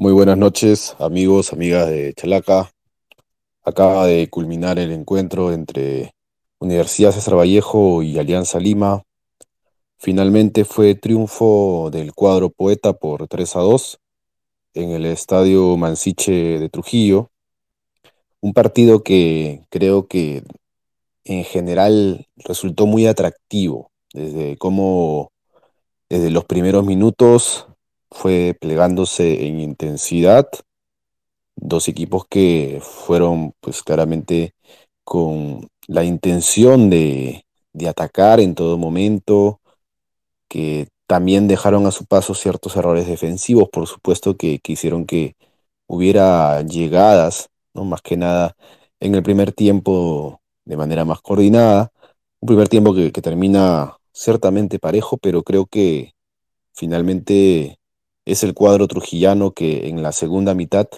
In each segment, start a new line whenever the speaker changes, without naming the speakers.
Muy buenas noches, amigos, amigas de Chalaca. Acaba de culminar el encuentro entre Universidad César Vallejo y Alianza Lima. Finalmente fue triunfo del cuadro Poeta por 3 a 2 en el estadio Mansiche de Trujillo. Un partido que creo que en general resultó muy atractivo, desde cómo desde los primeros minutos fue plegándose en intensidad. Dos equipos que fueron pues claramente con la intención de, de atacar en todo momento, que también dejaron a su paso ciertos errores defensivos, por supuesto, que, que hicieron que hubiera llegadas, ¿no? más que nada en el primer tiempo de manera más coordinada. Un primer tiempo que, que termina ciertamente parejo, pero creo que finalmente es el cuadro trujillano que en la segunda mitad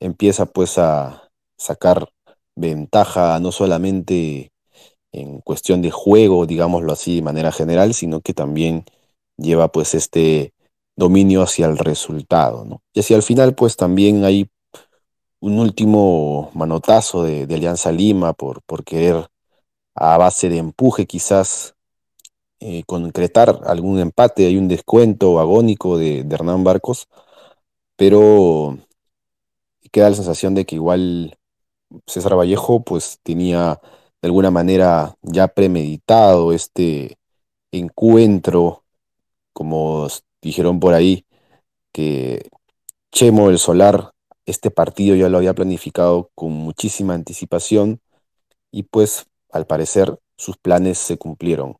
empieza pues a sacar ventaja no solamente en cuestión de juego, digámoslo así de manera general, sino que también lleva pues este dominio hacia el resultado. Y hacia el final pues también hay un último manotazo de, de Alianza Lima por, por querer a base de empuje quizás eh, concretar algún empate, hay un descuento agónico de, de Hernán Barcos, pero queda la sensación de que igual César Vallejo pues tenía de alguna manera ya premeditado este encuentro, como dijeron por ahí, que Chemo el Solar, este partido ya lo había planificado con muchísima anticipación y pues al parecer sus planes se cumplieron.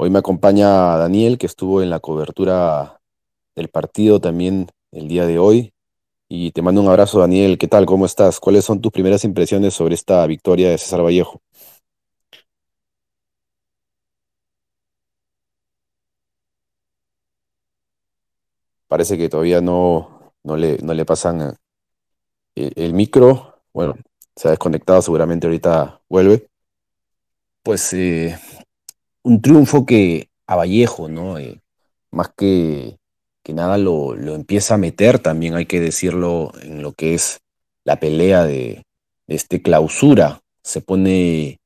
Hoy me acompaña Daniel, que estuvo en la cobertura del partido también el día de hoy. Y te mando un abrazo, Daniel. ¿Qué tal? ¿Cómo estás? ¿Cuáles son tus primeras impresiones sobre esta victoria de César Vallejo? Parece que todavía no, no le, no le pasan el, el micro. Bueno, se ha desconectado, seguramente ahorita vuelve. Pues eh, un triunfo que a Vallejo, ¿no? Eh, más que, que nada lo, lo, empieza a meter, también hay que decirlo, en lo que es la pelea de, de este clausura. Se pone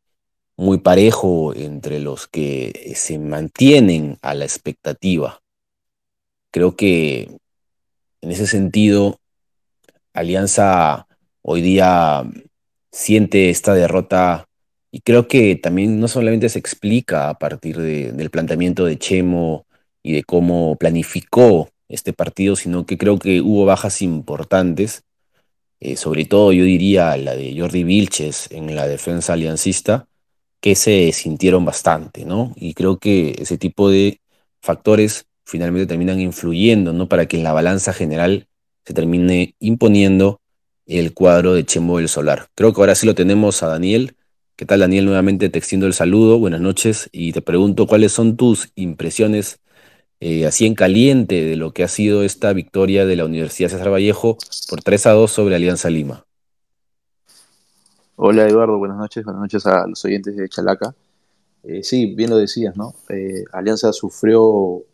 muy parejo entre los que se mantienen a la expectativa. Creo que en ese sentido, Alianza hoy día siente esta derrota y creo que también no solamente se explica a partir de, del planteamiento de Chemo y de cómo planificó este partido, sino que creo que hubo bajas importantes, eh, sobre todo yo diría la de Jordi Vilches en la defensa aliancista, que se sintieron bastante, ¿no? Y creo que ese tipo de factores finalmente terminan influyendo, ¿no? Para que en la balanza general se termine imponiendo el cuadro de Chemo del Solar. Creo que ahora sí lo tenemos a Daniel ¿Qué tal, Daniel? Nuevamente te extiendo el saludo, buenas noches, y te pregunto cuáles son tus impresiones eh, así en caliente de lo que ha sido esta victoria de la Universidad César Vallejo por 3 a 2 sobre Alianza Lima.
Hola Eduardo, buenas noches, buenas noches a los oyentes de Chalaca. Eh, sí, bien lo decías, ¿no? Eh, Alianza sufrió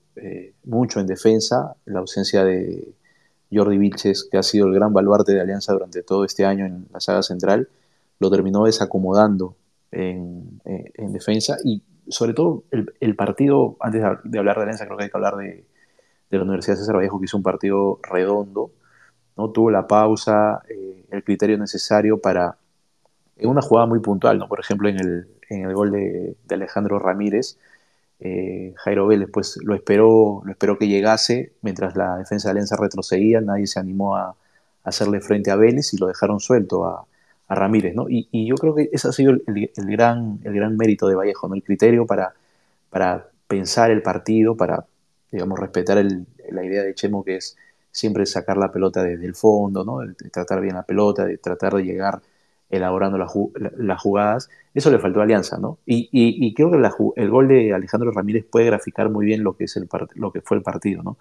mucho en defensa, la ausencia de Jordi Vilches, que ha sido el gran baluarte de Alianza durante todo este año en la saga central lo terminó desacomodando en, en, en defensa y sobre todo el, el, partido, antes de hablar de Alianza, creo que hay que hablar de, de la Universidad de César Vallejo, que hizo un partido redondo, ¿no? tuvo la pausa, eh, el criterio necesario para, en una jugada muy puntual, ¿no? por ejemplo en el, en el gol de, de Alejandro Ramírez, eh, Jairo Vélez pues lo esperó, lo esperó que llegase mientras la defensa de Alianza retrocedía, nadie se animó a, a hacerle frente a Vélez y lo dejaron suelto a, a Ramírez, ¿no? Y, yo creo que ese ha sido el, gran, el gran mérito de Vallejo, ¿no? El criterio para, para pensar el partido, para, digamos, respetar la idea de Chemo que es siempre sacar la pelota desde el fondo, ¿no? De, tratar bien la pelota, de tratar de llegar elaborando la, la, las jugadas. Eso le faltó a Alianza, ¿no? Y, creo que el gol de Alejandro Ramírez puede graficar muy bien lo que, es el lo que fue el partido, ¿no?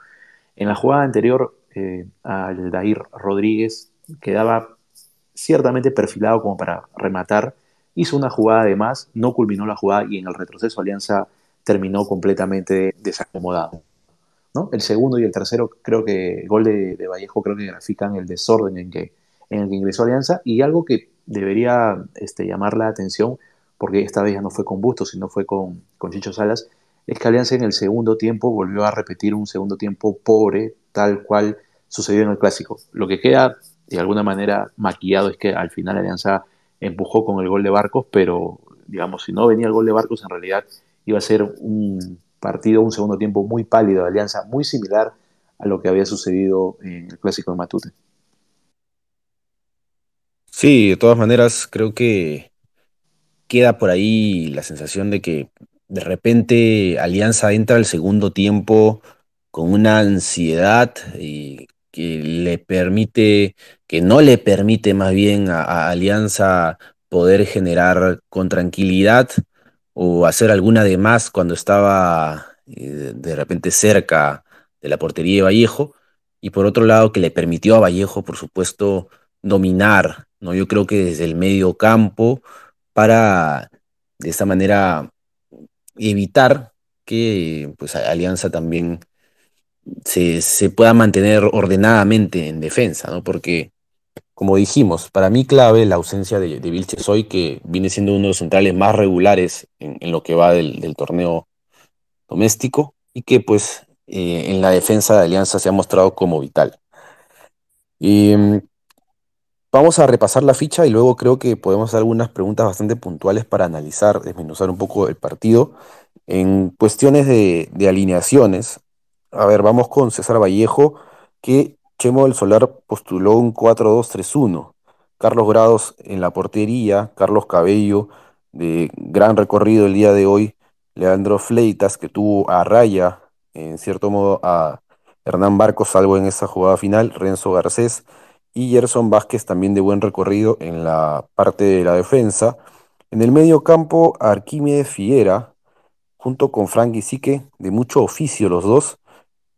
En la jugada anterior, eh, al Dair Rodríguez quedaba ciertamente perfilado como para rematar, hizo una jugada de más, no culminó la jugada y en el retroceso Alianza terminó completamente desacomodado. ¿no? El segundo y el tercero, creo que gol de, Vallejo, creo que grafican el desorden en, que, en el que ingresó Alianza y algo que debería este, llamar la atención, porque esta vez ya no fue con Bustos, sino fue con, con Chicho Salas, es que Alianza en el segundo tiempo volvió a repetir un segundo tiempo pobre, tal cual sucedió en el clásico. Lo que queda de alguna manera maquillado es que al final Alianza empujó con el gol de Barcos, pero digamos, si no venía el gol de Barcos, en realidad iba a ser un partido, un segundo tiempo muy pálido de Alianza, muy similar a lo que había sucedido en el clásico de Matute.
Sí, de todas maneras, creo que queda por ahí la sensación de que de repente Alianza entra al segundo tiempo con una ansiedad y que le permite, que no le permite más bien a, Alianza poder generar con tranquilidad o hacer alguna de más cuando estaba eh, de repente cerca de la portería de Vallejo, y por otro lado que le permitió a Vallejo, por supuesto, dominar, ¿no? Yo creo que desde el medio campo para de esta manera evitar que pues Alianza también se, pueda mantener ordenadamente en defensa, ¿no? Porque como dijimos, para mí clave la ausencia de, Vilches hoy, que viene siendo uno de los centrales más regulares en, lo que va del, torneo doméstico y que pues eh, en la defensa de Alianza se ha mostrado como vital. Y, mm, vamos a repasar la ficha y luego creo que podemos hacer algunas preguntas bastante puntuales para analizar, desmenuzar un poco el partido. En cuestiones de alineaciones, a ver, vamos con César Vallejo, que Chemo del Solar postuló un 4-2-3-1. Carlos Grados en la portería, Carlos Cabello de gran recorrido el día de hoy, Leandro Fleitas que tuvo a raya, en cierto modo a Hernán Barcos, salvo en esa jugada final, Renzo Garcés y Gerson Vázquez también de buen recorrido en la parte de la defensa. En el medio campo, Arquímedes Fiera, junto con Frank Isique, de mucho oficio los dos,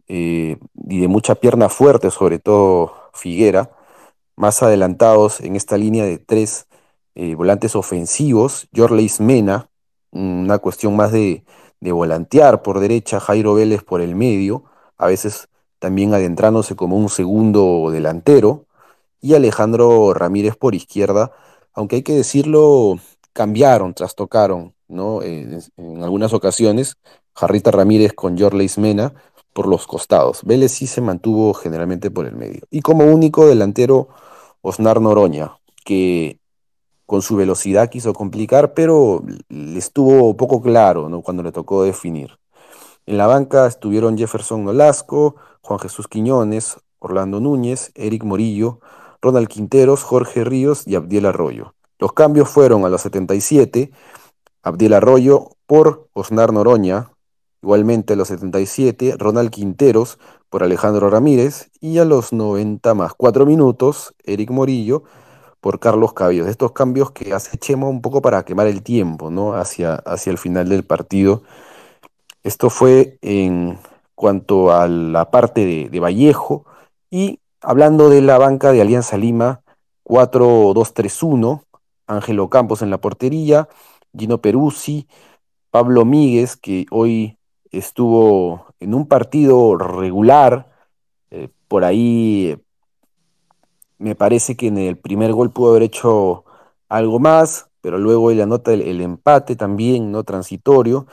eh, y de mucha pierna fuerte, sobre todo Figuera, más adelantados en esta línea de tres eh, volantes ofensivos, Jorleis Mena, una cuestión más de, de, volantear por derecha, Jairo Vélez por el medio, a veces también adentrándose como un segundo delantero, y Alejandro Ramírez por izquierda, aunque hay que decirlo, cambiaron, trastocaron, ¿no? En, algunas ocasiones, Jarrita Ramírez con Jorleis Mena, por los costados. Vélez sí se mantuvo generalmente por el medio. Y como único delantero, Osnar Noroña, que con su velocidad quiso complicar, pero le estuvo poco claro ¿no? cuando le tocó definir. En la banca estuvieron Jefferson Nolasco, Juan Jesús Quiñones, Orlando Núñez, Eric Morillo, Ronald Quinteros, Jorge Ríos y Abdiel Arroyo. Los cambios fueron a los 77, Abdiel Arroyo por Osnar Noroña, Igualmente a los 77, Ronald Quinteros por Alejandro Ramírez y a los 90 más 4 minutos, Eric Morillo por Carlos Cabillos. Estos cambios que hace Chemo un poco para quemar el tiempo, ¿no? Hacia, hacia el final del partido. Esto fue en cuanto a la parte de, de Vallejo y hablando de la banca de Alianza Lima, 4-2-3-1, Ángelo Campos en la portería, Gino Peruzzi, Pablo Míguez, que hoy estuvo en un partido regular, eh, por ahí me parece que en el primer gol pudo haber hecho algo más, pero luego él anota el, el empate también, no transitorio.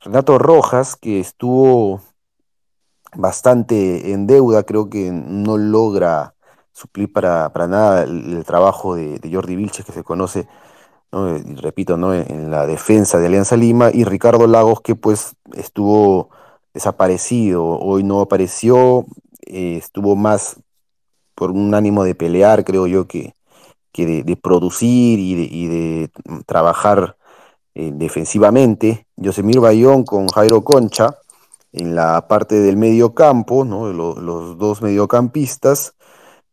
Renato Rojas, que estuvo bastante en deuda, creo que no logra suplir para, para nada el, trabajo de, Jordi Vilches, que se conoce, ¿no? y repito, ¿no? en la defensa de Alianza Lima, y Ricardo Lagos, que pues estuvo desaparecido, hoy no apareció, eh, estuvo más por un ánimo de pelear, creo yo, que, que de, producir y de, trabajar eh, defensivamente. Yosemir Bayón con Jairo Concha en la parte del medio campo, ¿no? los dos mediocampistas.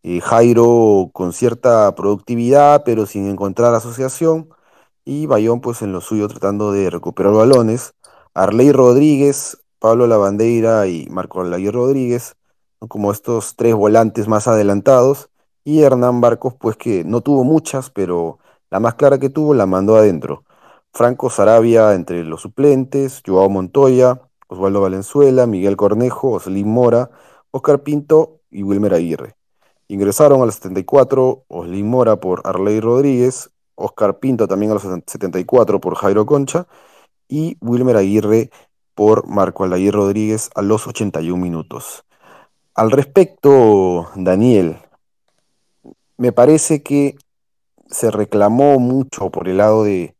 Eh, Jairo con cierta productividad, pero sin encontrar asociación. Y Bayón, pues en lo suyo, tratando de recuperar balones. Arley Rodríguez, Pablo Lavandeira y Marco Alaguir Rodríguez, ¿no? como estos tres volantes más adelantados. Y Hernán Barcos, pues que no tuvo muchas, pero la más clara que tuvo la mandó adentro. Franco Sarabia entre los suplentes, Joao Montoya, Osvaldo Valenzuela, Miguel Cornejo, Oslin Mora, Oscar Pinto y Wilmer Aguirre. Ingresaron a los 74 Oslin Mora por Arley Rodríguez, Oscar Pinto también a los 74 por Jairo Concha y Wilmer Aguirre por Marco Aldair Rodríguez a los 81 minutos. Al respecto, Daniel, me parece que se reclamó mucho por el lado de,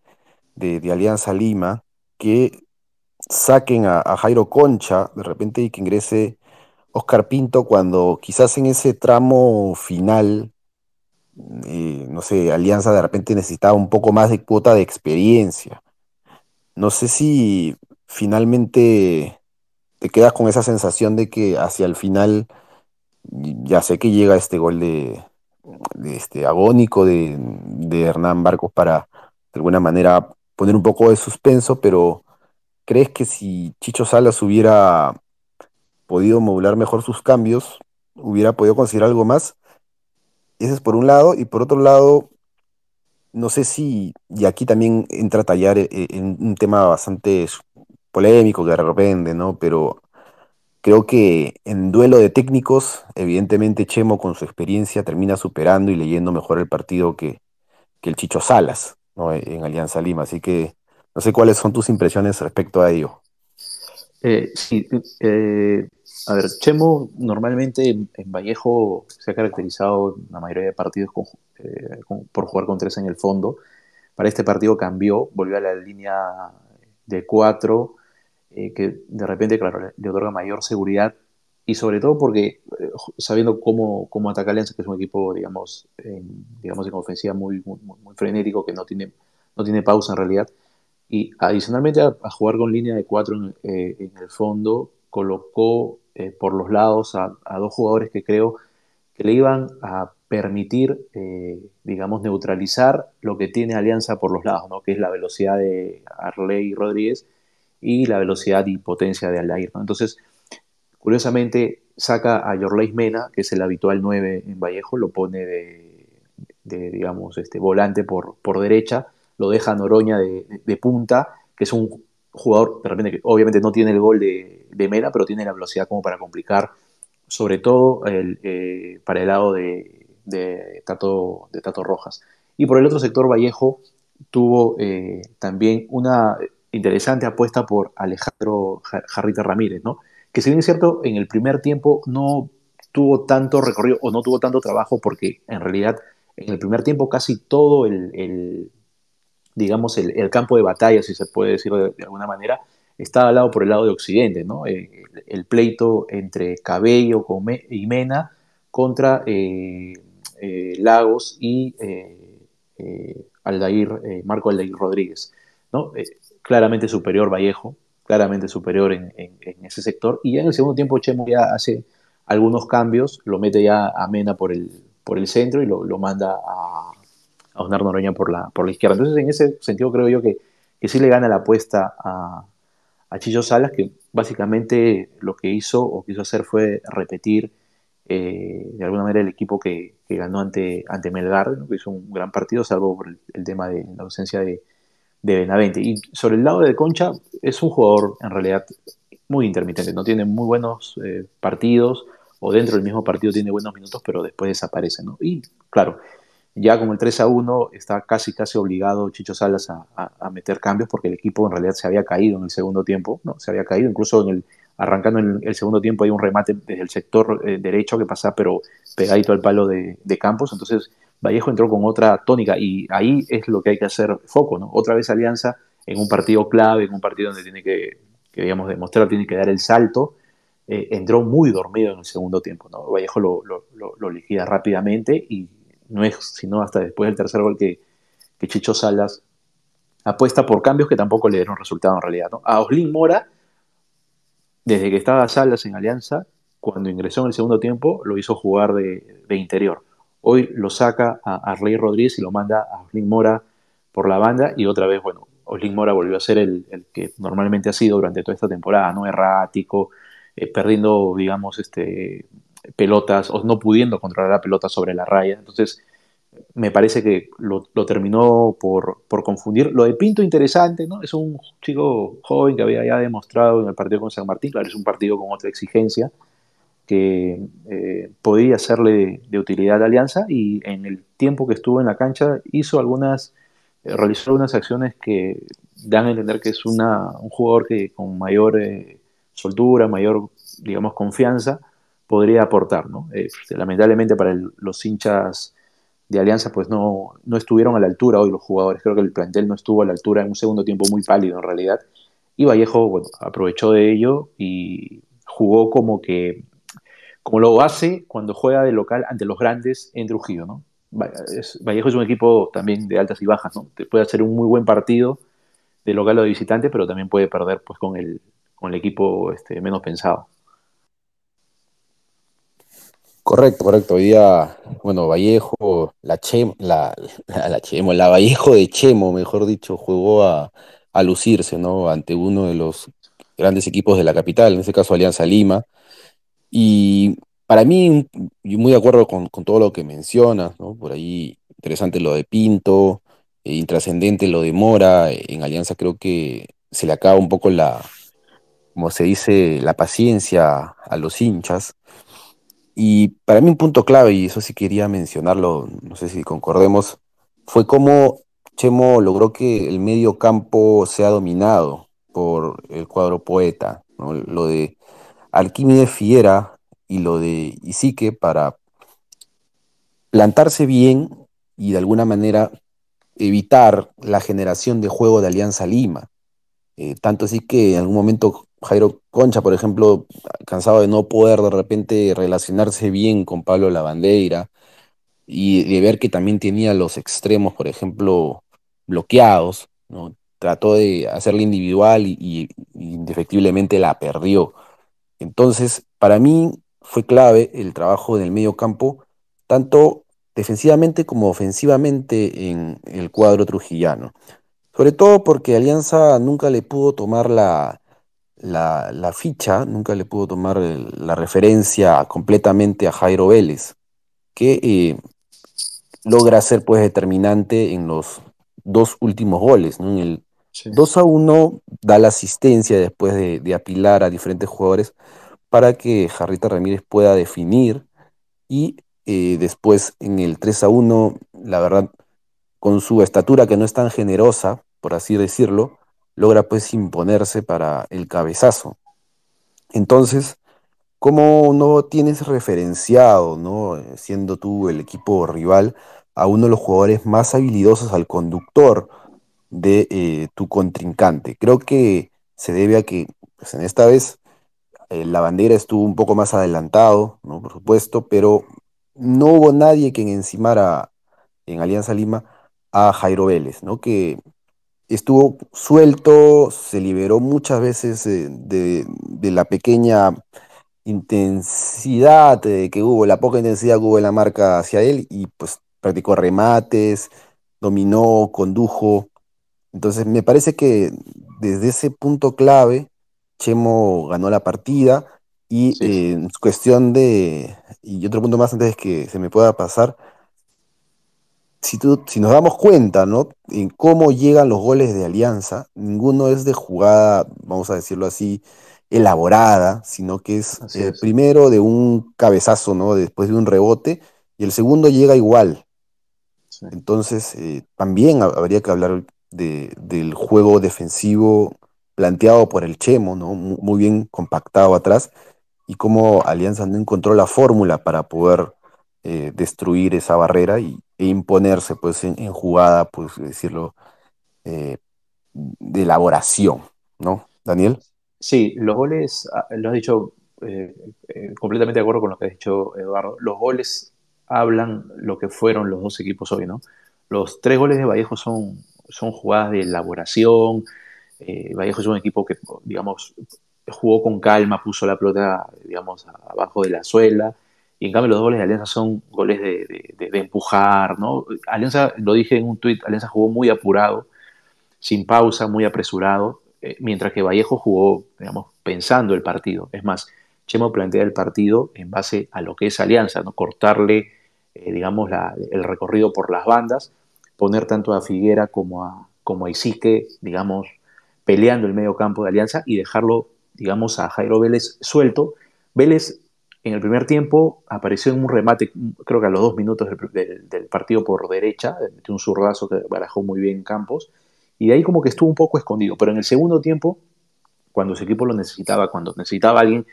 de, Alianza Lima que saquen a, Jairo Concha de repente y que ingrese Oscar Pinto cuando quizás en ese tramo final, eh, no sé, Alianza de repente necesitaba un poco más de cuota de experiencia. No sé si finalmente te quedas con esa sensación de que hacia el final, ya sé que llega este gol de, este, agónico de, Hernán Barcos para de alguna manera poner un poco de suspenso, pero ¿crees que si Chicho Salas hubiera podido modular mejor sus cambios, hubiera podido conseguir algo más? Ese es por un lado, y por otro lado, no sé si, y aquí también entra a tallar eh, en un tema bastante polémico que de ¿no? Pero Creo que en duelo de técnicos, evidentemente Chemo con su experiencia termina superando y leyendo mejor el partido que, el Chicho Salas ¿no? en Alianza Lima. Así que no sé cuáles son tus impresiones respecto a ello.
Eh, sí, eh, a ver, Chemo normalmente en, Vallejo se ha caracterizado en la mayoría de partidos eh, por jugar con tres en el fondo. Para este partido cambió, volvió a la línea de cuatro eh, que de repente, claro, le, otorga mayor seguridad y sobre todo porque eh, sabiendo cómo, cómo ataca Alianza, que es un equipo, digamos, en, digamos, en ofensiva muy, muy, frenético, que no tiene, no tiene pausa en realidad, y adicionalmente a, jugar con línea de cuatro en, eh, en el fondo, colocó por los lados a, dos jugadores que creo que le iban a permitir, digamos, neutralizar lo que tiene Alianza por los lados, ¿no? que es la velocidad de Arley Rodríguez y la velocidad y potencia de Aldair. ¿no? Entonces, curiosamente, saca a Yorleis Mena, que es el habitual 9 en Vallejo, lo pone de, digamos, este, volante por, por derecha, lo deja Noroña de, punta, que es un jugador, de repente, que obviamente no tiene el gol de, Mena, pero tiene la velocidad como para complicar, sobre todo el, eh, para el lado de, Tato, de Tato Rojas. Y por el otro sector, Vallejo tuvo eh, también una interesante apuesta por Alejandro Jarrita Ramírez, ¿no? Que si bien es cierto, en el primer tiempo no tuvo tanto recorrido o no tuvo tanto trabajo porque en realidad en el primer tiempo casi todo el, digamos, el, campo de batalla, si se puede decir de, alguna manera, estaba al lado por el lado de Occidente, ¿no? Eh, el, pleito entre Cabello y Mena contra eh, eh, Lagos y Aldair, Marco Aldair Rodríguez, ¿no? claramente superior Vallejo, claramente superior en, ese sector. Y ya en el segundo tiempo Chemo ya hace algunos cambios, lo mete ya a Mena por el, por el centro y lo, manda a, a Osnar Noroña por la, por la izquierda. Entonces en ese sentido creo yo que, que sí le gana la apuesta a, a Chillo Salas, que básicamente lo que hizo o quiso hacer fue repetir eh, de alguna manera el equipo que, ganó ante, ante Melgar, que hizo un gran partido, salvo por el tema de la ausencia de, de Benavente. Y sobre el lado de Concha, es un jugador en realidad muy intermitente, no tiene muy buenos eh, partidos, o dentro del mismo partido tiene buenos minutos, pero después desaparece, ¿no? Y claro, ya con el 3 a 1 está casi casi obligado Chicho Salas a, meter cambios porque el equipo en realidad se había caído en el segundo tiempo, ¿no? Se había caído, incluso en el, arrancando en el, segundo tiempo hay un remate desde el sector eh, derecho que pasa pero pegadito al palo de, de Campos, entonces Vallejo entró con otra tónica y ahí es lo que hay que hacer foco, ¿no? Otra vez Alianza en un partido clave, en un partido donde tiene que, digamos, demostrar, tiene que dar el salto, eh, entró muy dormido en el segundo tiempo, ¿no? Vallejo lo, lo, liquida rápidamente y no es sino hasta después del tercer gol que, que Chicho Salas apuesta por cambios que tampoco le dieron resultado en realidad, ¿no? A Oslin Mora, desde que estaba Salas en Alianza, cuando ingresó en el segundo tiempo, lo hizo jugar de, de interior Hoy lo saca a Arley Rodríguez y lo manda a Oslin Mora por la banda y otra vez, bueno, Oslin Mora volvió a ser el, que normalmente ha sido durante toda esta temporada, ¿no? Errático, eh, perdiendo, digamos, este, pelotas o no pudiendo controlar la pelota sobre la raya. Entonces, me parece que lo, terminó por, por, confundir. Lo de Pinto, interesante, ¿no? Es un chico joven que había ya demostrado en el partido con San Martín, claro, es un partido con otra exigencia, que eh, podía serle de, de, utilidad a Alianza y en el tiempo que estuvo en la cancha hizo algunas, eh, realizó algunas acciones que dan a entender que es una, un jugador que con mayor eh, soltura, mayor, digamos, confianza, podría aportar, ¿no? Eh, lamentablemente para el, los hinchas de Alianza pues no, no estuvieron a la altura hoy los jugadores, creo que el plantel no estuvo a la altura en un segundo tiempo muy pálido en realidad, y Vallejo bueno, aprovechó de ello y jugó como que como lo hace cuando juega de local ante los grandes en Trujillo, ¿no? Vallejo es un equipo también de altas y bajas, ¿no? Te puede hacer un muy buen partido de local o de visitante, pero también puede perder pues con el, con el equipo este, menos pensado.
Correcto, correcto. Hoy día, bueno, Vallejo, la Chemo, la, la, Chemo, la Vallejo de Chemo, mejor dicho, jugó a, lucirse, ¿no? Ante uno de los grandes equipos de la capital, en este caso Alianza Lima. Y para mí, muy de acuerdo con, con todo lo que mencionas, ¿no? Por ahí, interesante lo de Pinto, eh, intrascendente lo de Mora. En Alianza creo que se le acaba un poco la, como se dice, la paciencia a los hinchas y para mí un punto clave, y eso sí quería mencionarlo, no sé si concordemos, fue cómo Chemo logró que el medio campo sea dominado por el cuadro poeta, ¿no? lo de Alquímedes Fiera y lo de Isique para plantarse bien y de alguna manera evitar la generación de juego de Alianza Lima. Eh, tanto así que en algún momento Jairo Concha, por ejemplo, cansado de no poder de repente relacionarse bien con Pablo Lavandeira y de ver que también tenía los extremos, por ejemplo, bloqueados, ¿no? trató de hacerla individual y, y, indefectiblemente la perdió. Entonces, para mí fue clave el trabajo en el medio campo, tanto defensivamente como ofensivamente en el cuadro trujillano. Sobre todo porque Alianza nunca le pudo tomar la, la, la, ficha, nunca le pudo tomar el, la referencia completamente a Jairo Vélez, que eh, logra ser pues determinante en los dos últimos goles. ¿no? En el sí. 2 a 1 da la asistencia después de, de, apilar a diferentes jugadores para que Jarrita Ramírez pueda definir y eh, después en el 3 a 1, la verdad, con su estatura que no es tan generosa, por así decirlo, logra pues imponerse para el cabezazo. Entonces, ¿cómo no tienes referenciado, ¿no? siendo tú el equipo rival, a uno de los jugadores más habilidosos al conductor de eh, tu contrincante? Creo que se debe a que pues, en esta vez eh, la bandera estuvo un poco más adelantado, ¿no? por supuesto, pero no hubo nadie quien encimara en Alianza Lima a Jairo Vélez, ¿no? que estuvo suelto, se liberó muchas veces de, de, de la pequeña intensidad que hubo, la poca intensidad que hubo en la marca hacia él y pues practicó remates, dominó, condujo. Entonces me parece que desde ese punto clave, Chemo ganó la partida y sí. eh, en cuestión de, y otro punto más antes de que se me pueda pasar, si, tú, si nos damos cuenta, ¿no? En cómo llegan los goles de Alianza, ninguno es de jugada, vamos a decirlo así, elaborada, sino que es el es. primero de un cabezazo, ¿no? Después de un rebote, y el segundo llega igual. Sí. Entonces, eh, también habría que hablar de, del juego defensivo planteado por el Chemo, ¿no? Muy bien compactado atrás, y cómo Alianza no encontró la fórmula para poder eh, destruir esa barrera y, e imponerse pues en, jugada, pues decirlo, eh, de elaboración, ¿no? Daniel.
Sí, los goles, ah, lo has dicho eh, eh, completamente de acuerdo con lo que has dicho Eduardo, los goles hablan lo que fueron los dos equipos hoy, ¿no? Los tres goles de Vallejo son, son jugadas de elaboración, Vallejo es un equipo que, digamos, jugó con calma, puso la pelota, digamos, abajo de la suela, y en cambio los goles de Alianza son goles de, de, empujar, ¿no? Alianza, lo dije en un tuit, Alianza jugó muy apurado, sin pausa, muy apresurado, eh, mientras que Vallejo jugó, digamos, pensando el partido. Es más, Chemo plantea el partido en base a lo que es Alianza, ¿no? Cortarle eh, digamos, la, el recorrido por las bandas, poner tanto a Figuera como a, como a Isique, digamos, peleando el medio campo de Alianza y dejarlo, digamos, a Jairo Vélez suelto. Vélez en el primer tiempo apareció en un remate, creo que a los dos minutos del, partido por derecha, de un zurdazo que barajó muy bien Campos, y de ahí como que estuvo un poco escondido. Pero en el segundo tiempo, cuando su equipo lo necesitaba, cuando necesitaba alguien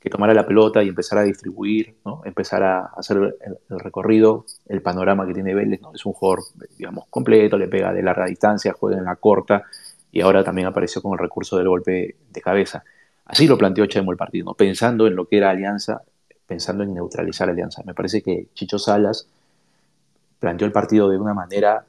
que tomara la pelota y empezara a distribuir, ¿no? empezar a hacer el, recorrido, el panorama que tiene Vélez, es un jugador, digamos, completo, le pega de larga distancia, juega en la corta, y ahora también apareció con el recurso del golpe de cabeza. Así lo planteó Chemo el partido, pensando en lo que era Alianza, pensando en neutralizar Alianza. Me parece que Chicho Salas planteó el partido de una manera,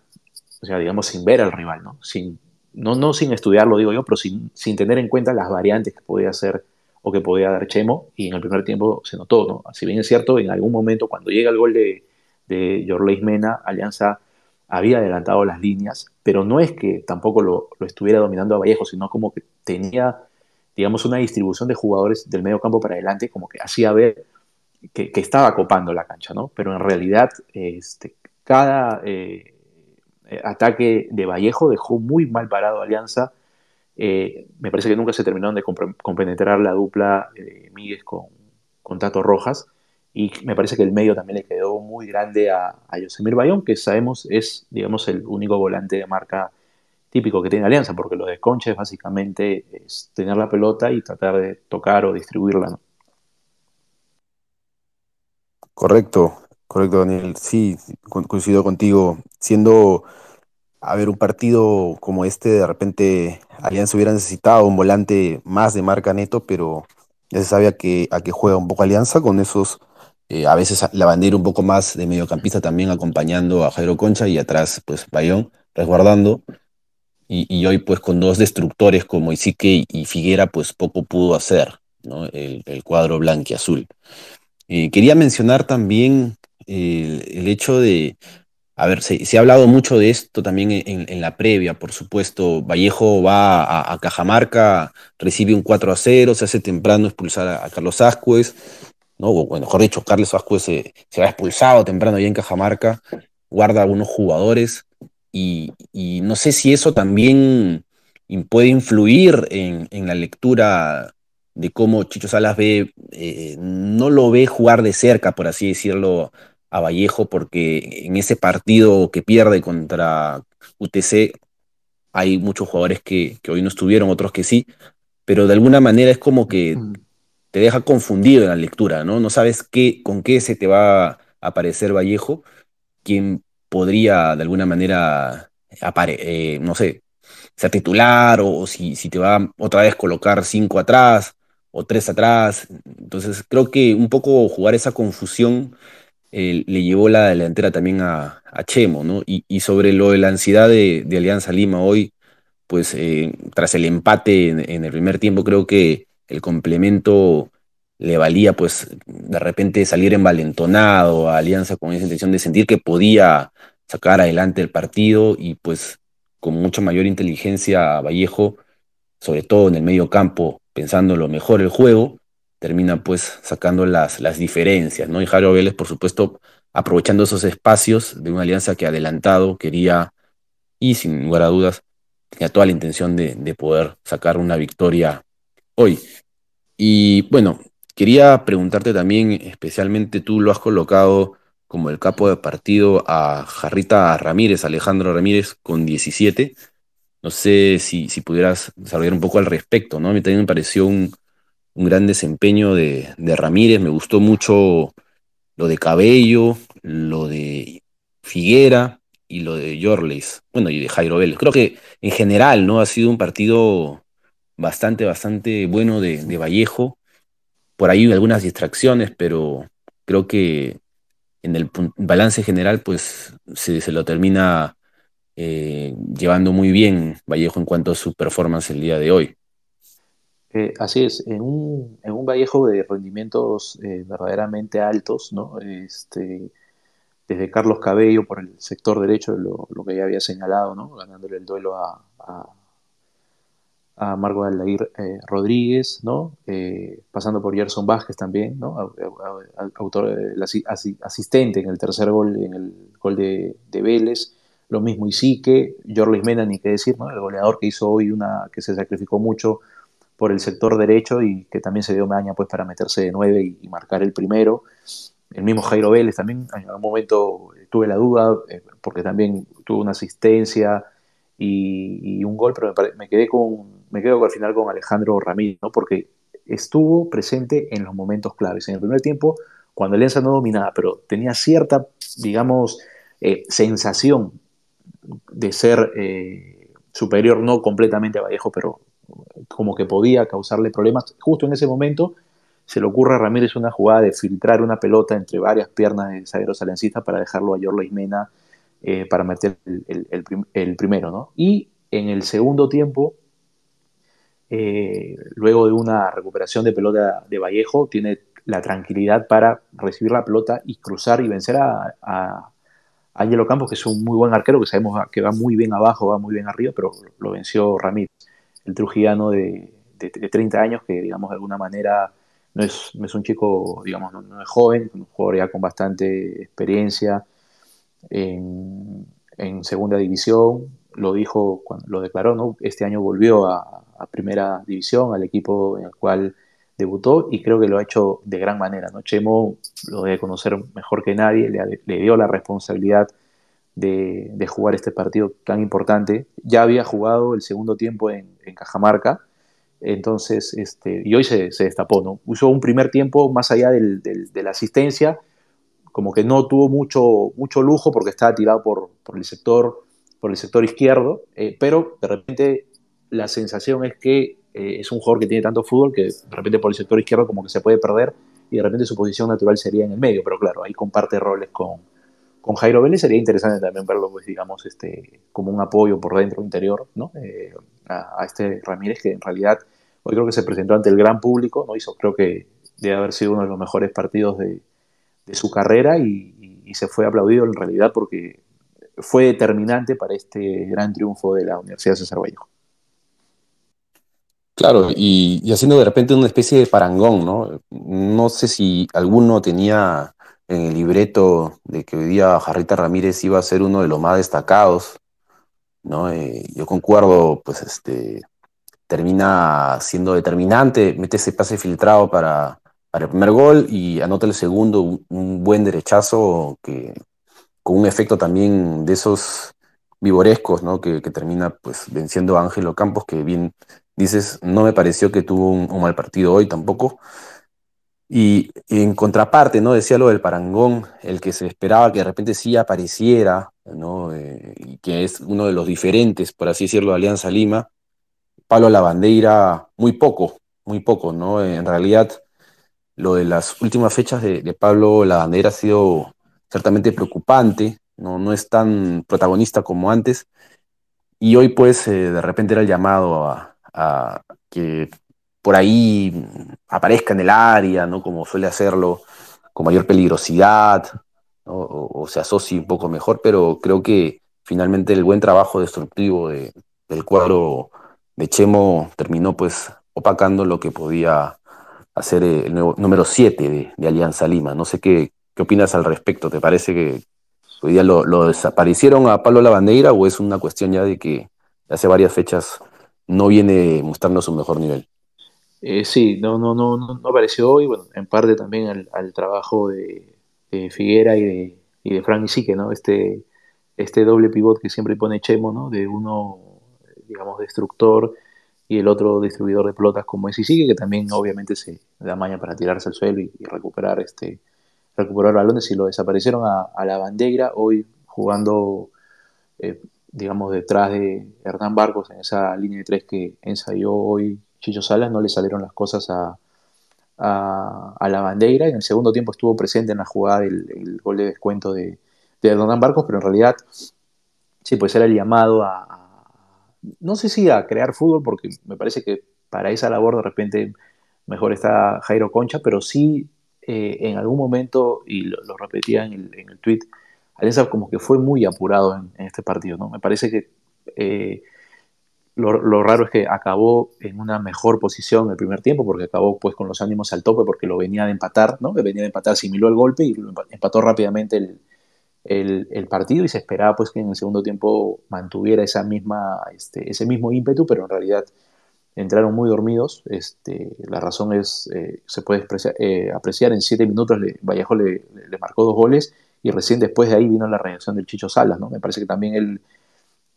o sea, digamos, sin ver al rival, ¿no? Sin, no, no sin estudiarlo, digo yo, pero sin, sin tener en cuenta las variantes que podía hacer o que podía dar Chemo, y en el primer tiempo se notó, ¿no? Si bien es cierto, en algún momento cuando llega el gol de, de Jorleis Mena, Alianza había adelantado las líneas, pero no es que tampoco lo, lo, estuviera dominando a Vallejo, sino como que tenía, digamos, una distribución de jugadores del medio campo para adelante, como que hacía ver que, estaba copando la cancha, ¿no? Pero en realidad, este, cada eh, ataque de Vallejo dejó muy mal parado a Alianza, eh, me parece que nunca se terminaron de compenetrar la dupla eh, Míguez con, con, Tato Rojas. Y me parece que el medio también le quedó muy grande a, a Yosemir Bayón, que sabemos es, digamos, el único volante de marca típico que tiene Alianza, porque lo de Concha es básicamente es tener la pelota y tratar de tocar o distribuirla.
Correcto, correcto, Daniel. Sí, coincido contigo. Siendo a ver, un partido como este, de repente Alianza hubiera necesitado un volante más de marca neto, pero ya se sabía que, a qué juega un poco Alianza con esos, eh, a veces la bandera un poco más de mediocampista también acompañando a Jairo Concha y atrás pues Bayón resguardando. Y, hoy pues con dos destructores como Isique y Figuera pues poco pudo hacer el, cuadro blanquiazul. Eh, quería mencionar también el, hecho de, a ver, se, ha hablado mucho de esto también en, la previa, por supuesto. Vallejo va a, Cajamarca, recibe un 4 a 0, se hace temprano expulsar a, Carlos Ascuez, ¿no? O, mejor dicho, Carlos Ascuez se, se, va expulsado temprano ahí en Cajamarca, guarda algunos jugadores y, y, no sé si eso también puede influir en, en la lectura de cómo Chicho Salas ve, eh, no lo ve jugar de cerca, por así decirlo, a Vallejo porque en ese partido que pierde contra UTC hay muchos jugadores que, que, hoy no estuvieron, otros que sí, pero de alguna manera es como que te deja confundido en la lectura, ¿no? No sabes qué, con qué se te va a aparecer Vallejo, quién podría de alguna manera, apare eh, no sé, ser titular o, si, si, te va otra vez colocar cinco atrás o tres atrás. Entonces creo que un poco jugar esa confusión eh, le llevó la delantera también a, Chemo, ¿no? Y, sobre lo de la ansiedad de, Alianza Lima hoy, pues eh, tras el empate en, el primer tiempo, creo que el complemento le valía, pues, de repente salir envalentonado a Alianza con esa intención de sentir que podía sacar adelante el partido y, pues, con mucha mayor inteligencia Vallejo, sobre todo en el medio campo, pensando lo mejor el juego, termina pues sacando las, las diferencias, ¿no? Y Jairo Vélez, por supuesto, aprovechando esos espacios de una alianza que adelantado quería, y sin lugar a dudas, tenía toda la intención de, de poder sacar una victoria hoy. Y bueno, quería preguntarte también, especialmente tú lo has colocado como el capo de partido a Jarrita Ramírez, Alejandro Ramírez, con 17. No sé si, pudieras desarrollar un poco al respecto, ¿no? A mí también me pareció un, gran desempeño de, Ramírez, me gustó mucho lo de Cabello, lo de Figuera y lo de Yorles, bueno, y de Jairo Vélez. Creo que en general, ¿no? Ha sido un partido bastante, bastante bueno de Vallejo. Por ahí algunas distracciones, pero creo que en el balance general, pues se, lo termina eh, llevando muy bien Vallejo en cuanto a su performance el día de hoy.
Eh, así es, en un, Vallejo de rendimientos eh, verdaderamente altos, ¿no? Este, desde Carlos Cabello por el sector derecho, lo, que ya había señalado, ¿no? ganándole el duelo a, a Marco Aldair eh, Rodríguez, ¿no? Eh, pasando por Gerson Vázquez también, ¿no? autor, asistente en el tercer gol, en el gol de, Vélez, lo mismo Isique, Jorge Mena, ni qué decir, ¿no? el goleador que hizo hoy una, que se sacrificó mucho por el sector derecho y que también se dio maña pues para meterse de nueve y, marcar el primero. El mismo Jairo Vélez también, en algún momento tuve la duda, eh, porque también tuvo una asistencia y, un gol, pero me, quedé con, me quedo al final con Alejandro Ramírez, ¿no? porque estuvo presente en los momentos claves. En el primer tiempo, cuando Alianza no dominaba, pero tenía cierta, digamos, eh, sensación de ser eh, superior, no completamente a Vallejo, pero como que podía causarle problemas. Justo en ese momento se le ocurre a Ramírez una jugada de filtrar una pelota entre varias piernas de zagueros aliancistas para dejarlo a Yorla Mena eh, para meter el, primero. ¿no? Y en el segundo tiempo, eh, luego de una recuperación de pelota de Vallejo, tiene la tranquilidad para recibir la pelota y cruzar y vencer a, a Ángelo Campos, que es un muy buen arquero, que sabemos que va muy bien abajo, va muy bien arriba, pero lo venció Ramírez, el trujillano de, 30 años, que digamos de alguna manera no es, es un chico, digamos, no, es joven, un jugador ya con bastante experiencia en, segunda división, lo dijo cuando lo declaró, ¿no? Este año volvió a, a primera división, al equipo en el cual debutó y creo que lo ha hecho de gran manera. ¿no? Chemo lo debe conocer mejor que nadie, le, dio la responsabilidad de, jugar este partido tan importante. Ya había jugado el segundo tiempo en, Cajamarca, entonces, este, y hoy se, destapó, ¿no? Usó un primer tiempo más allá de la asistencia, como que no tuvo mucho, mucho lujo porque estaba tirado por, el, sector, por el sector izquierdo, eh, pero de repente la sensación es que eh, es un jugador que tiene tanto fútbol que de repente por el sector izquierdo como que se puede perder y de repente su posición natural sería en el medio, pero claro, ahí comparte roles con, con Jairo Vélez, sería interesante también verlo, pues digamos, este, como un apoyo por dentro, interior, ¿no? Eh, a, este Ramírez que en realidad hoy creo que se presentó ante el gran público, ¿no? Hizo, creo que debe haber sido uno de los mejores partidos de, su carrera y, se fue aplaudido en realidad porque fue determinante para este gran triunfo de la Universidad de César Vallejo.
Claro, y, haciendo de repente una especie de parangón, ¿no? No sé si alguno tenía en el libreto de que hoy día Jarrita Ramírez iba a ser uno de los más destacados, ¿no? Eh, yo concuerdo, pues este, termina siendo determinante, mete ese pase filtrado para, para el primer gol y anota el segundo, un, buen derechazo que con un efecto también de esos vivorescos, ¿no? Que, que termina pues venciendo a Ángelo Campos, que bien dices, no me pareció que tuvo un, mal partido hoy tampoco. Y, en contraparte, ¿no? Decía lo del parangón, el que se esperaba que de repente sí apareciera, ¿no? Eh, y que es uno de los diferentes, por así decirlo, de Alianza Lima. Pablo Lavandeira, muy poco, muy poco, ¿no? En realidad, lo de las últimas fechas de, Pablo Lavandeira ha sido ciertamente preocupante, ¿no? no es tan protagonista como antes. Y hoy, pues, eh, de repente era el llamado a, a que por ahí aparezca en el área, ¿no? como suele hacerlo, con mayor peligrosidad, o, se asocie un poco mejor, pero creo que finalmente el buen trabajo destructivo del cuadro de Chemo terminó pues opacando lo que podía hacer el nuevo, número 7 de, Alianza Lima. No sé qué, qué opinas al respecto, ¿te parece que hoy día lo, lo desaparecieron a Pablo Lavandeira o es una cuestión ya de que hace varias fechas no viene mostrando su mejor nivel.
Eh, sí, no, no, no, no apareció hoy, bueno, en parte también al, trabajo de, Figuera y de, y de Frank Isique, ¿no? Este, este doble pivot que siempre pone Chemo, ¿no? De uno, digamos, destructor y el otro distribuidor de pelotas como es Isique, que también obviamente se da maña para tirarse al suelo y, recuperar este recuperar balones y lo desaparecieron a, la bandera hoy jugando eh, digamos, detrás de Hernán Barcos en esa línea de tres que ensayó hoy Chicho Salas, no le salieron las cosas a, a, la bandera. En el segundo tiempo estuvo presente en la jugada del gol de descuento de, de, Hernán Barcos, pero en realidad, sí, pues era el llamado a, no sé si a crear fútbol, porque me parece que para esa labor de repente mejor está Jairo Concha, pero sí eh, en algún momento, y lo, repetía en el, en el tweet, Alianza como que fue muy apurado en, este partido, ¿no? Me parece que eh, lo, raro es que acabó en una mejor posición el primer tiempo, porque acabó pues con los ánimos al tope, porque lo venía de empatar, ¿no? Que venía de empatar, asimiló el golpe y empató rápidamente el, partido y se esperaba pues que en el segundo tiempo mantuviera esa misma, este, ese mismo ímpetu, pero en realidad entraron muy dormidos. Este, la razón es, eh, se puede eh, apreciar, en siete minutos le, Vallejo le, le, marcó dos goles y recién después de ahí vino la reacción del Chicho Salas, ¿no? Me parece que también él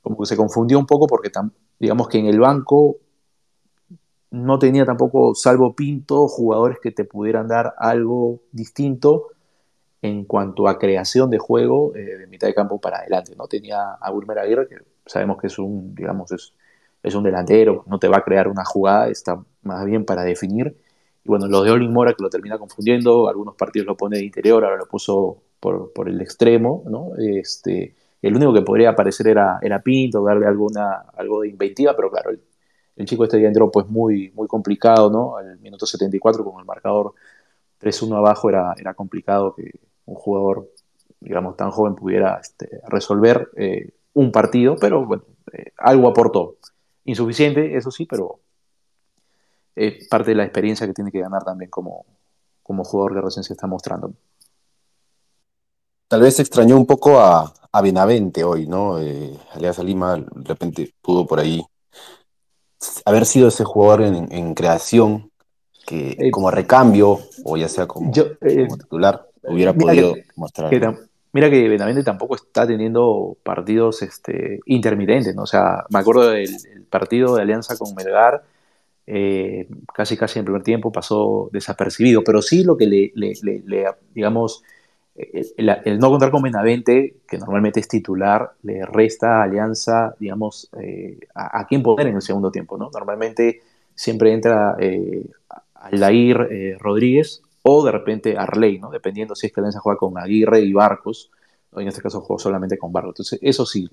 como que se confundió un poco porque digamos que en el banco no tenía tampoco, salvo Pinto, jugadores que te pudieran dar algo distinto en cuanto a creación de juego eh, de mitad de campo para adelante. No tenía a Wilmer Aguirre, que sabemos que es un, digamos, es, es, un delantero, no te va a crear una jugada, está más bien para definir. Y bueno, lo de Olin Mora que lo termina confundiendo, algunos partidos lo pone de interior, ahora lo puso por, por el extremo, ¿no? Este, el único que podría aparecer era, era Pinto, darle alguna, algo de inventiva, pero claro, el, chico este día entró pues muy, muy complicado, ¿no? Al minuto 74 con el marcador 3-1 abajo era, era complicado que, un jugador, digamos, tan joven pudiera este, resolver eh, un partido, pero bueno, eh, algo aportó. Insuficiente, eso sí, pero es parte de la experiencia que tiene que ganar también como, como jugador que recién se está mostrando.
Tal vez extrañó un poco a, a Benavente hoy, ¿no? Eh, Alianza Lima de repente pudo por ahí haber sido ese jugador en, en creación que eh, como recambio o ya sea como, yo, eh, como titular hubiera podido
que,
mostrar.
Que, mira que Benavente tampoco está teniendo partidos este, intermitentes, ¿no? O sea, me acuerdo del partido de Alianza con Melgar, eh, casi casi en el primer tiempo pasó desapercibido, pero sí lo que le, le, le, le digamos, el, no contar con Benavente, que normalmente es titular, le resta Alianza, digamos, eh, a, a, quién poner en el segundo tiempo, ¿no? Normalmente siempre entra eh, Aldair eh, Rodríguez o de repente Arley, ¿no? Dependiendo si es que Alianza juega con Aguirre y Barcos, o en este caso juega solamente con Barcos. Entonces, eso sí,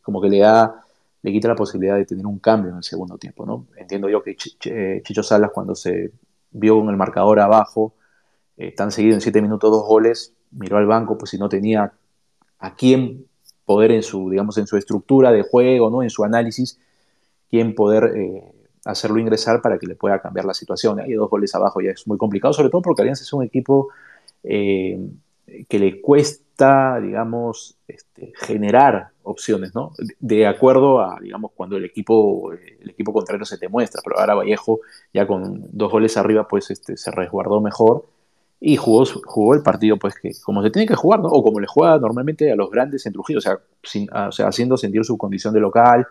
como que le da, le quita la posibilidad de tener un cambio en el segundo tiempo, ¿no? Entiendo yo que Ch Chicho Salas cuando se vio con el marcador abajo, eh, tan seguido en siete minutos dos goles, miró al banco, pues si no tenía a quién poder en su, digamos, en su estructura de juego, ¿no? En su análisis, quién poder eh, hacerlo ingresar para que le pueda cambiar la situación. Hay dos goles abajo ya es muy complicado, sobre todo porque Alianza es un equipo eh, que le cuesta, digamos, este, generar opciones, ¿no? De acuerdo a, digamos, cuando el equipo, el equipo contrario se te muestra, pero ahora Vallejo ya con dos goles arriba, pues este, se resguardó mejor y jugó, jugó el partido, pues, que como se tiene que jugar, ¿no? O como le juega normalmente a los grandes en Trujillo, o sea, sin, o sea haciendo sentir su condición de local,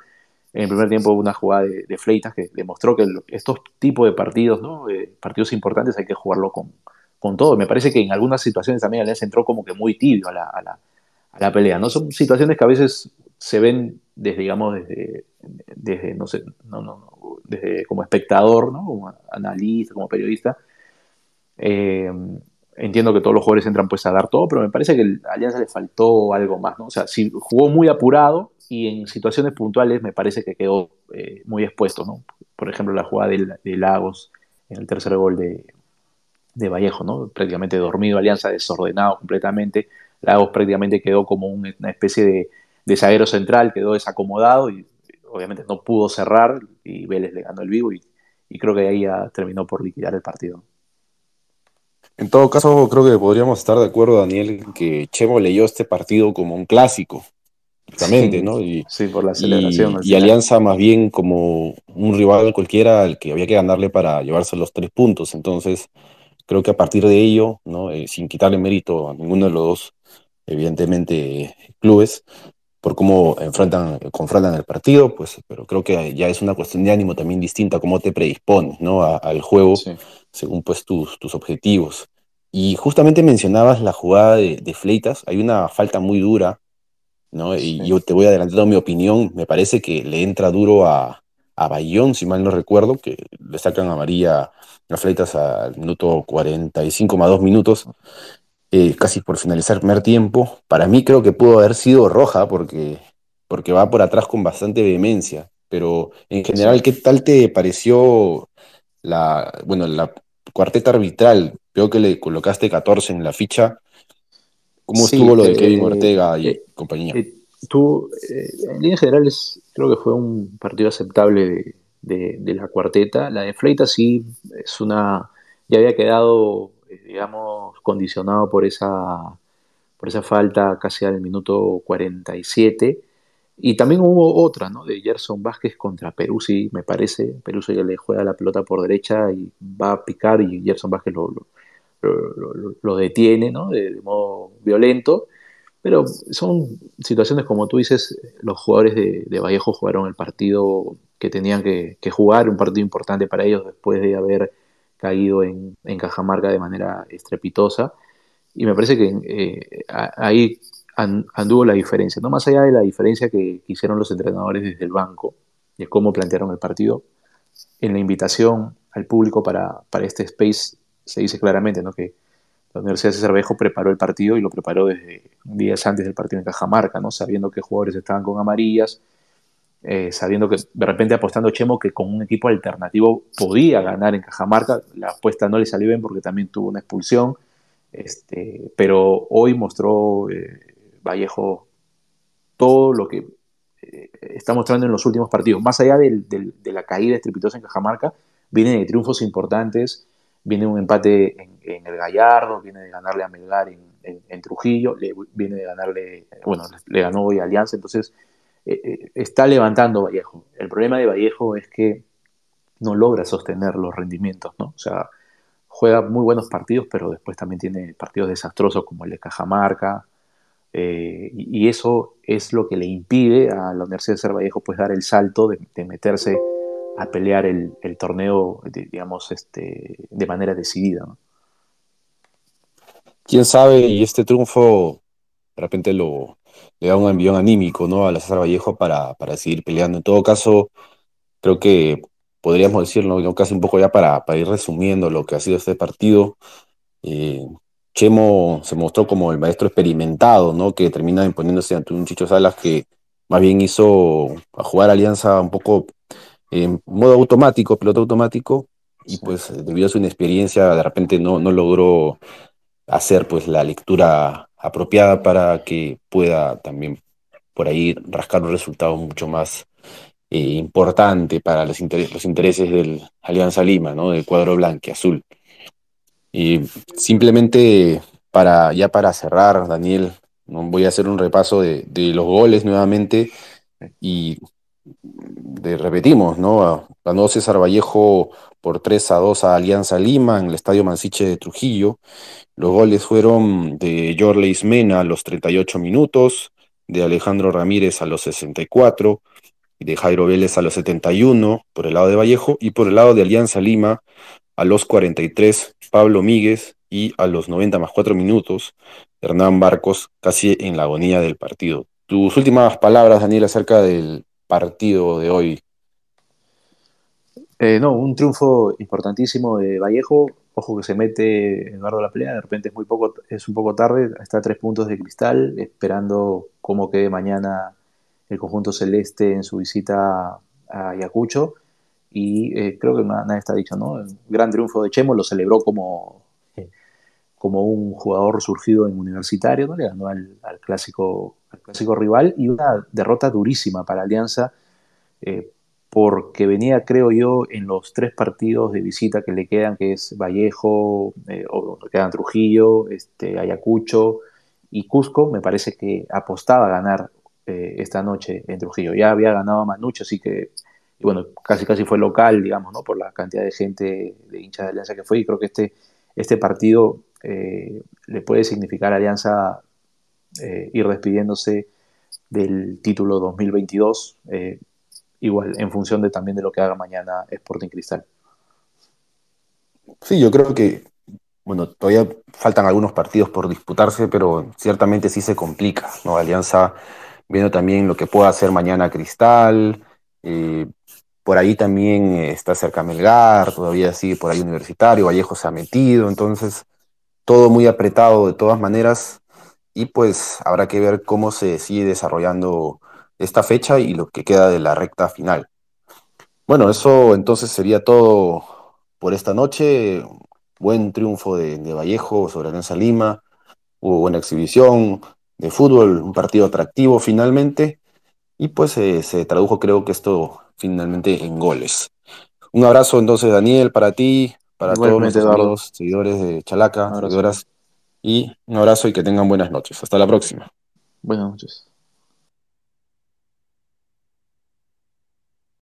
en el primer tiempo una jugada de, de, Fleitas que demostró que estos tipos de partidos, ¿no? Eh, partidos importantes hay que jugarlo con, con, todo. Me parece que en algunas situaciones también Alianza entró como que muy tibio a la, a la, a la pelea. ¿no? Son situaciones que a veces se ven desde, digamos, desde, desde no sé, no, no, desde como espectador, ¿no? como analista, como periodista. Eh, entiendo que todos los jugadores entran pues a dar todo, pero me parece que a Alianza le faltó algo más, ¿no? O sea, si jugó muy apurado, y en situaciones puntuales me parece que quedó eh, muy expuesto, ¿no? Por ejemplo, la jugada de, Lagos en el tercer gol de, de, Vallejo, ¿no? Prácticamente dormido, Alianza desordenado completamente. Lagos prácticamente quedó como una especie de, de zaguero central, quedó desacomodado y obviamente no pudo cerrar y Vélez le ganó el vivo y, y creo que ahí ya terminó por liquidar el partido.
En todo caso, creo que podríamos estar de acuerdo, Daniel, que Chevo leyó este partido como un clásico, Exactamente, sí, ¿no? Y,
sí, por la celebración.
Y, y, Alianza más bien como un rival cualquiera al que había que ganarle para llevarse los tres puntos. Entonces, creo que a partir de ello, ¿no? Eh, sin quitarle mérito a ninguno de los dos, evidentemente, clubes, por cómo enfrentan, confrontan el partido, pues, pero creo que ya es una cuestión de ánimo también distinta, cómo te predispones, ¿no? A, al juego, sí. Según pues tus, tus objetivos. Y justamente mencionabas la jugada de, de Fleitas, hay una falta muy dura ¿no? Y yo te voy adelantando mi opinión, me parece que le entra duro a, a Bayón, si mal no recuerdo, que le sacan a María las fleitas al minuto 45 más dos minutos, eh, casi por finalizar el primer tiempo. Para mí creo que pudo haber sido roja porque, porque va por atrás con bastante vehemencia, pero en general. ¿qué tal te pareció la, bueno, la cuarteta arbitral? Creo que le colocaste 14 en la ficha ¿Cómo sí, estuvo lo de Kevin eh, Ortega y eh, compañía?
Eh, tú, eh, en líneas generales, creo que fue un partido aceptable de, de- de la cuarteta. La de Fleita sí es una, ya había quedado, digamos, condicionado por esa, por esa falta casi al minuto 47. Y también hubo otra, ¿no? De Gerson Vázquez contra Peruzzi, me parece. Peruzzi le juega la pelota por derecha y va a picar y Gerson Vázquez lo, lo, detiene, ¿no? De, modo violento. Pero son situaciones, como tú dices, los jugadores de, Vallejo jugaron el partido que tenían que, jugar, un partido importante para ellos después de haber caído en, Cajamarca de manera estrepitosa. Y me parece que eh, ahí anduvo la diferencia, no más allá de la diferencia que, hicieron los entrenadores desde el banco, de cómo plantearon el partido, en la invitación al público para, para este space se dice claramente ¿no? que la Universidad de César Vallejo preparó el partido y lo preparó desde días antes del partido en Cajamarca, ¿no? sabiendo que jugadores estaban con amarillas, eh, sabiendo que de repente apostando Chemo que con un equipo alternativo podía ganar en Cajamarca, la apuesta no le salió bien porque también tuvo una expulsión, este, pero hoy mostró eh, Vallejo todo lo que eh, está mostrando en los últimos partidos. Más allá de la caída estrepitosa en Cajamarca, viene de triunfos importantes, viene un empate en, el Gallardo, viene de ganarle a Melgar en, Trujillo, le, viene de ganarle, bueno, le, ganó hoy Alianza, entonces eh, eh, está levantando Vallejo. El problema de Vallejo es que no logra sostener los rendimientos, ¿no? O sea, juega muy buenos partidos, pero después también tiene partidos desastrosos como el de Cajamarca, eh, y, eso es lo que le impide a la Universidad de César Vallejo pues dar el salto de, de meterse a pelear el, el torneo, de, digamos, este, de manera decidida. ¿no?
Quién sabe, y este triunfo de repente lo, le da un envión anímico ¿no? a la César Vallejo para, para seguir peleando. En todo caso, creo que podríamos decirlo, ¿no? casi un poco ya para, para ir resumiendo lo que ha sido este partido. Eh, Chemo se mostró como el maestro experimentado, ¿no? Que termina imponiéndose ante un Chicho Salas que más bien hizo a jugar Alianza un poco en modo automático, piloto automático, y pues debido a su inexperiencia de repente no, no logró hacer pues la lectura apropiada para que pueda también por ahí rascar un resultado mucho más eh, importante para los, los intereses del Alianza Lima, ¿no? Del cuadro blanque-azul. Y simplemente para, ya para cerrar, Daniel, voy a hacer un repaso de, los goles nuevamente y repetimos, ¿no? Ganó César Vallejo por 3 a 2 a Alianza Lima en el Estadio Mansiche de Trujillo. Los goles fueron de Jorle Ismena a los 38 minutos, de Alejandro Ramírez a los 64, de Jairo Vélez a los 71 por el lado de Vallejo y por el lado de Alianza Lima a los 43 Pablo Míguez y a los 90 más 4 minutos Hernán Barcos casi en la agonía del partido. Tus últimas palabras, Daniel, acerca del partido de hoy.
Eh, no, un triunfo importantísimo de Vallejo. Ojo que se mete Eduardo la pelea, de repente es muy poco, es un poco tarde, está a tres puntos de cristal, esperando cómo quede mañana el conjunto celeste en su visita a Ayacucho. Y eh, creo que nada, está dicho, ¿no? El gran triunfo de Chemo lo celebró como, eh, como un jugador surgido en universitario, ¿no? Le ganó al, al, clásico, al clásico rival y una derrota durísima para Alianza, eh, porque venía, creo yo, en los tres partidos de visita que le quedan, que es Vallejo, eh, o quedan Trujillo, este, Ayacucho y Cusco, me parece que apostaba a ganar esta noche en Trujillo. Ya había ganado a Manucho, así que bueno, casi casi fue local, digamos, ¿no? Por la cantidad de gente, de hinchas de Alianza que fue, y creo que este, este partido eh, le puede significar a Alianza eh, ir despidiéndose del título 2022, eh, igual en función de también de lo que haga mañana Sporting Cristal.
Sí, yo creo que, bueno, todavía faltan algunos partidos por disputarse, pero ciertamente sí se complica, ¿no? Alianza viendo también lo que pueda hacer mañana Cristal, por ahí también está cerca Melgar, todavía sigue por ahí Universitario, Vallejo se ha metido, entonces todo muy apretado de todas maneras y pues habrá que ver cómo se sigue desarrollando esta fecha y lo que queda de la recta final. Bueno, eso entonces sería todo por esta noche. Buen triunfo de, de Vallejo sobre Alianza Lima, hubo buena exhibición, de fútbol, un partido atractivo finalmente, y pues eh, se tradujo creo que esto finalmente en goles. Un abrazo entonces Daniel para ti, para todos
Igualmente,
amigos, seguidores de Chalaca, seguidoras, y un abrazo y que tengan buenas noches. Hasta la próxima.
Buenas noches.